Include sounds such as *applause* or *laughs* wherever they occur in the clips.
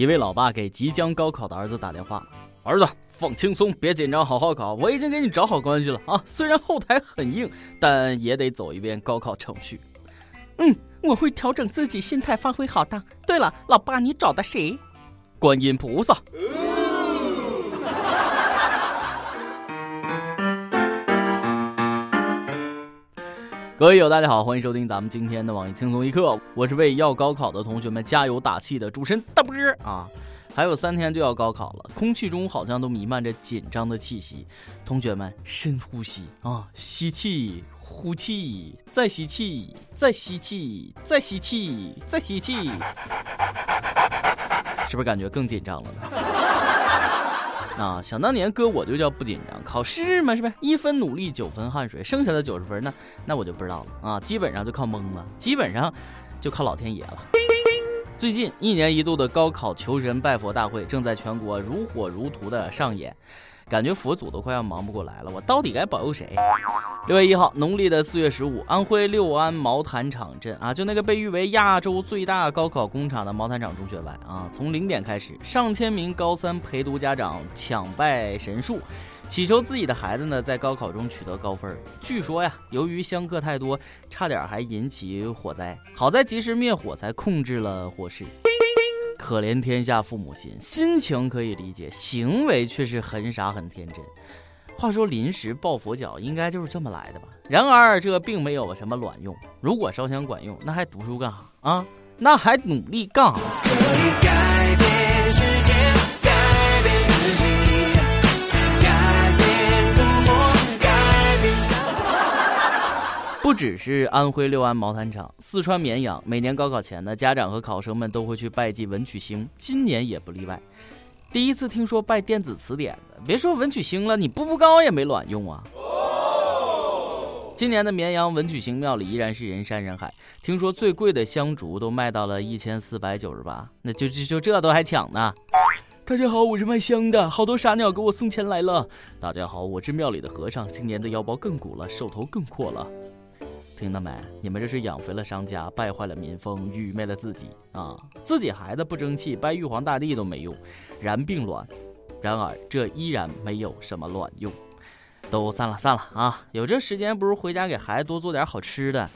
一位老爸给即将高考的儿子打电话：“儿子，放轻松，别紧张，好好考。我已经给你找好关系了啊，虽然后台很硬，但也得走一遍高考程序。”“嗯，我会调整自己心态，发挥好的。对了，老爸，你找的谁？”“观音菩萨。”各位友，大家好，欢迎收听咱们今天的网易轻松一刻，我是为要高考的同学们加油打气的主持人大波儿啊！还有三天就要高考了，空气中好像都弥漫着紧张的气息，同学们深呼吸啊，吸气，呼气，再吸气，再吸气，再吸气，再吸气，是不是感觉更紧张了呢？*laughs* 啊，想当年哥我就叫不紧张，考试嘛是不是一分努力九分汗水，剩下的九十分呢？那我就不知道了啊，基本上就靠蒙了，基本上就靠老天爷了。最近一年一度的高考求神拜佛大会正在全国如火如荼的上演。感觉佛祖都快要忙不过来了，我到底该保佑谁？六月一号，农历的四月十五，安徽六安毛坦厂镇啊，就那个被誉为亚洲最大高考工厂的毛坦厂中学外啊，从零点开始，上千名高三陪读家长抢拜神树，祈求自己的孩子呢在高考中取得高分。据说呀，由于香客太多，差点还引起火灾，好在及时灭火，才控制了火势。可怜天下父母心，心情可以理解，行为却是很傻很天真。话说临时抱佛脚，应该就是这么来的吧？然而这并没有什么卵用。如果烧香管用，那还读书干哈啊？那还努力干哈？只是安徽六安毛毯厂，四川绵阳每年高考前呢，家长和考生们都会去拜祭文曲星，今年也不例外。第一次听说拜电子词典的，别说文曲星了，你步步高也没卵用啊。今年的绵阳文曲星庙里依然是人山人海，听说最贵的香烛都卖到了一千四百九十八，那就就就这都还抢呢。大家好，我是卖香的，好多傻鸟给我送钱来了。大家好，我是庙里的和尚，今年的腰包更鼓了，手头更阔了。听到没？你们这是养肥了商家，败坏了民风，愚昧了自己啊！自己孩子不争气，拜玉皇大帝都没用，然并卵。然而这依然没有什么卵用。都散了散了啊！有这时间，不如回家给孩子多做点好吃的。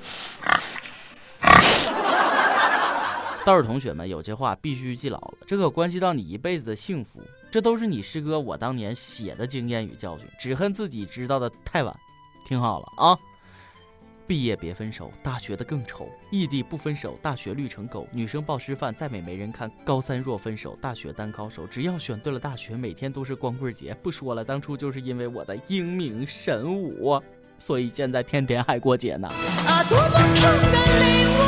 倒是同学们，有些话必须记牢了，这可关系到你一辈子的幸福。这都是你师哥我当年写的经验与教训，只恨自己知道的太晚。听好了啊！毕业别分手，大学的更愁；异地不分手，大学绿成狗。女生报师范，再美没人看。高三若分手，大学当高手。只要选对了大学，每天都是光棍节。不说了，当初就是因为我的英明神武，所以现在天天还过节呢。啊，多么痛的领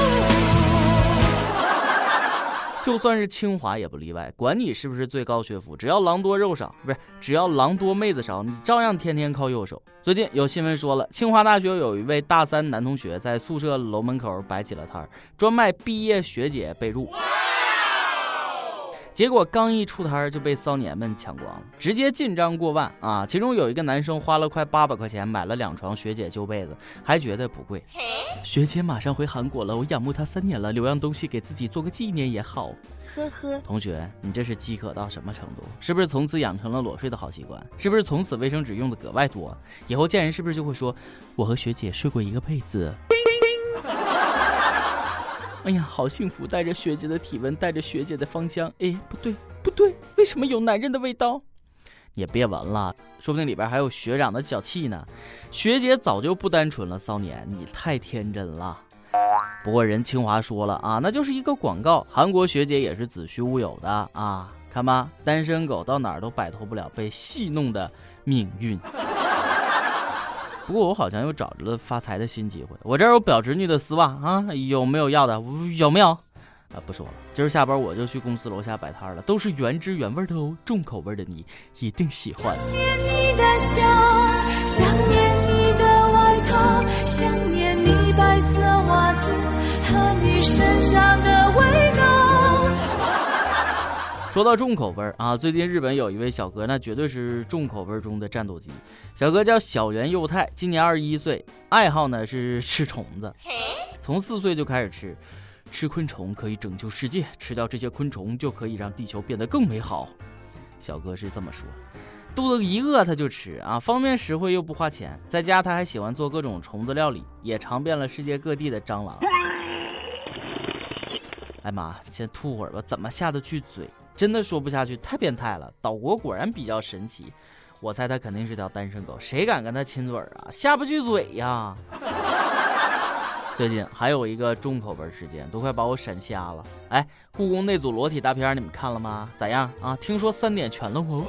就算是清华也不例外，管你是不是最高学府，只要狼多肉少，不是只要狼多妹子少，你照样天天靠右手。最近有新闻说了，清华大学有一位大三男同学在宿舍楼门口摆起了摊儿，专卖毕业学姐被褥。结果刚一出摊就被骚年们抢光了，直接进账过万啊！其中有一个男生花了快八百块钱买了两床学姐旧被子，还觉得不贵。学姐马上回韩国了，我仰慕她三年了，留样东西给自己做个纪念也好。呵呵，同学，你这是饥渴到什么程度？是不是从此养成了裸睡的好习惯？是不是从此卫生纸用的格外多？以后见人是不是就会说我和学姐睡过一个被子？哎呀，好幸福！带着学姐的体温，带着学姐的芳香。哎，不对，不对，为什么有男人的味道？也别闻了，说不定里边还有学长的脚气呢。学姐早就不单纯了，骚年，你太天真了。不过人清华说了啊，那就是一个广告。韩国学姐也是子虚乌有的啊，看吧，单身狗到哪儿都摆脱不了被戏弄的命运。不过我好像又找着了发财的新机会。我这有表侄女的丝袜啊，有没有要的？有没有？啊，不说了。今儿下班我就去公司楼下摆摊了，都是原汁原味的哦，重口味的你一定喜欢。想念你的笑，想念说到重口味儿啊，最近日本有一位小哥，那绝对是重口味儿中的战斗机。小哥叫小原佑太，今年二十一岁，爱好呢是 *laughs* 吃虫子，从四岁就开始吃，吃昆虫可以拯救世界，吃掉这些昆虫就可以让地球变得更美好。小哥是这么说，肚子一饿他就吃啊，方便实惠又不花钱。在家他还喜欢做各种虫子料理，也尝遍了世界各地的蟑螂。哎妈，先吐会儿吧，怎么下得去嘴？真的说不下去，太变态了。岛国果然比较神奇，我猜他肯定是条单身狗，谁敢跟他亲嘴儿啊？下不去嘴呀。最近还有一个重口味事件，都快把我闪瞎了。哎，故宫那组裸体大片你们看了吗？咋样啊？听说三点全了哦。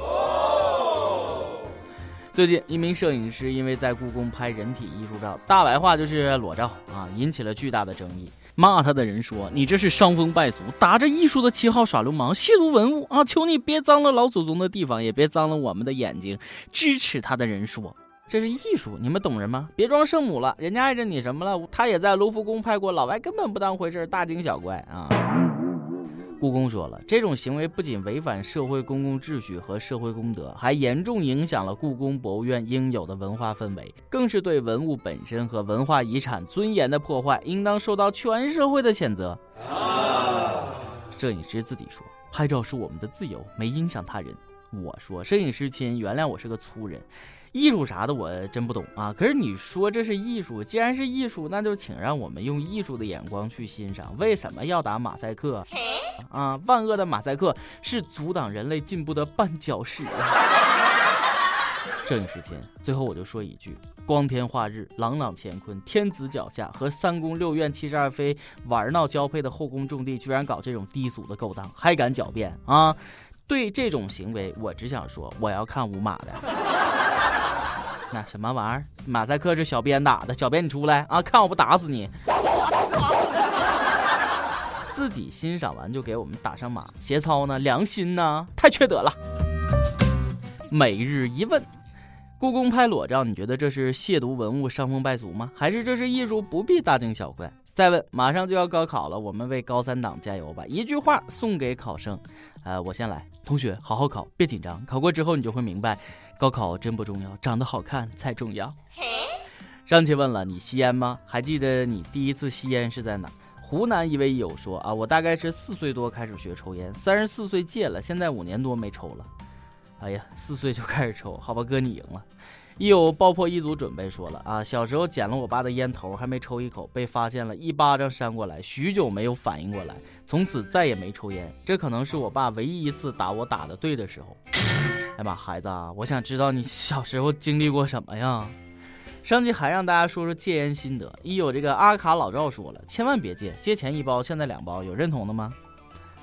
最近一名摄影师因为在故宫拍人体艺术照，大白话就是裸照啊，引起了巨大的争议。骂他的人说：“你这是伤风败俗，打着艺术的旗号耍流氓，亵渎文物啊！求你别脏了老祖宗的地方，也别脏了我们的眼睛。”支持他的人说。这是艺术，你们懂人吗？别装圣母了，人家碍着你什么了？他也在卢浮宫拍过，老外根本不当回事，大惊小怪啊！故宫说了，这种行为不仅违反社会公共秩序和社会公德，还严重影响了故宫博物院应有的文化氛围，更是对文物本身和文化遗产尊严的破坏，应当受到全社会的谴责。摄影师自己说，拍照是我们的自由，没影响他人。我说，摄影师亲，原谅我是个粗人。艺术啥的我真不懂啊，可是你说这是艺术，既然是艺术，那就请让我们用艺术的眼光去欣赏。为什么要打马赛克？啊，万恶的马赛克是阻挡人类进步的绊脚石。摄影师亲，最后我就说一句：光天化日，朗朗乾坤，天子脚下，和三宫六院七十二妃玩闹交配的后宫重地，居然搞这种低俗的勾当，还敢狡辩啊？对这种行为，我只想说，我要看五马的。那什么玩意儿？马赛克是小编打的，小编你出来啊！看我不打死你！自己欣赏完就给我们打上马，节操呢？良心呢？太缺德了！每日一问：故宫拍裸照，你觉得这是亵渎文物、伤风败俗吗？还是这是艺术？不必大惊小怪。再问：马上就要高考了，我们为高三党加油吧！一句话送给考生，呃，我先来，同学好好考，别紧张，考过之后你就会明白。高考真不重要，长得好看才重要。上期问了你吸烟吗？还记得你第一次吸烟是在哪？湖南一位友说啊，我大概是四岁多开始学抽烟，三十四岁戒了，现在五年多没抽了。哎呀，四岁就开始抽，好吧，哥你赢了。一友爆破一组准备说了啊，小时候捡了我爸的烟头，还没抽一口，被发现了，一巴掌扇过来，许久没有反应过来，从此再也没抽烟。这可能是我爸唯一一次打我打的对的时候。哎妈，孩子啊，我想知道你小时候经历过什么呀？上期还让大家说说戒烟心得，一有这个阿卡老赵说了，千万别戒，戒前一包，现在两包，有认同的吗？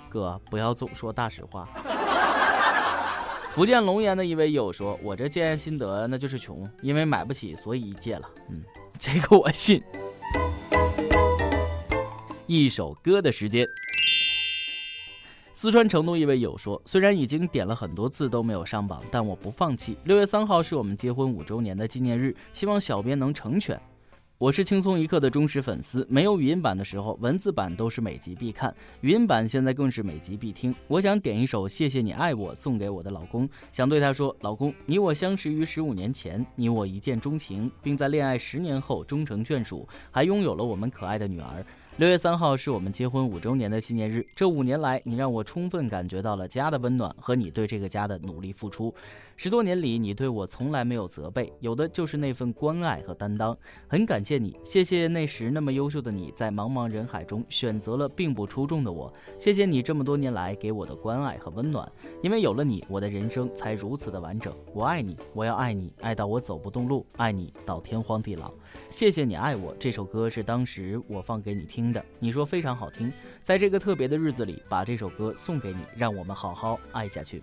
哥，不要总说大实话。*laughs* 福建龙岩的一位友说，我这戒烟心得那就是穷，因为买不起，所以戒了。嗯，这个我信。一首歌的时间。四川成都一位友说：“虽然已经点了很多次都没有上榜，但我不放弃。六月三号是我们结婚五周年的纪念日，希望小编能成全。我是轻松一刻的忠实粉丝，没有语音版的时候，文字版都是每集必看；语音版现在更是每集必听。我想点一首《谢谢你爱我》送给我的老公，想对他说：老公，你我相识于十五年前，你我一见钟情，并在恋爱十年后终成眷属，还拥有了我们可爱的女儿。”六月三号是我们结婚五周年的纪念日。这五年来，你让我充分感觉到了家的温暖和你对这个家的努力付出。十多年里，你对我从来没有责备，有的就是那份关爱和担当。很感谢你，谢谢那时那么优秀的你在茫茫人海中选择了并不出众的我。谢谢你这么多年来给我的关爱和温暖，因为有了你，我的人生才如此的完整。我爱你，我要爱你，爱到我走不动路，爱你到天荒地老。谢谢你爱我。这首歌是当时我放给你听。的，你说非常好听，在这个特别的日子里，把这首歌送给你，让我们好好爱下去。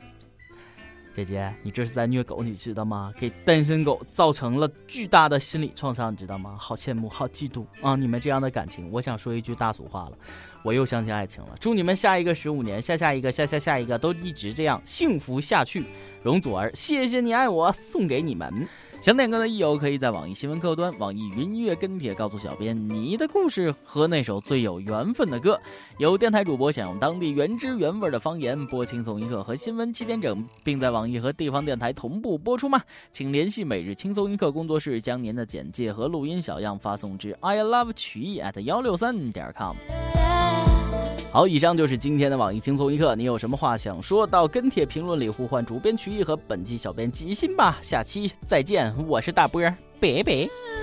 姐姐，你这是在虐狗，你知道吗？给单身狗造成了巨大的心理创伤，你知道吗？好羡慕，好嫉妒啊！你们这样的感情，我想说一句大俗话了，我又相信爱情了。祝你们下一个十五年，下下一个，下下下一个，都一直这样幸福下去。容祖儿，谢谢你爱我，送给你们。想点歌的益友，可以在网易新闻客户端、网易云音乐跟帖告诉小编你的故事和那首最有缘分的歌。有电台主播想用当地原汁原味的方言播《轻松一刻》和新闻七点整，并在网易和地方电台同步播出吗？请联系每日轻松一刻工作室，将您的简介和录音小样发送至 i love 曲艺 at 幺六三点 com。好，以上就是今天的网易轻松一刻。你有什么话想说到跟帖评论里呼唤主编曲艺和本期小编吉星吧。下期再见，我是大波儿，拜拜。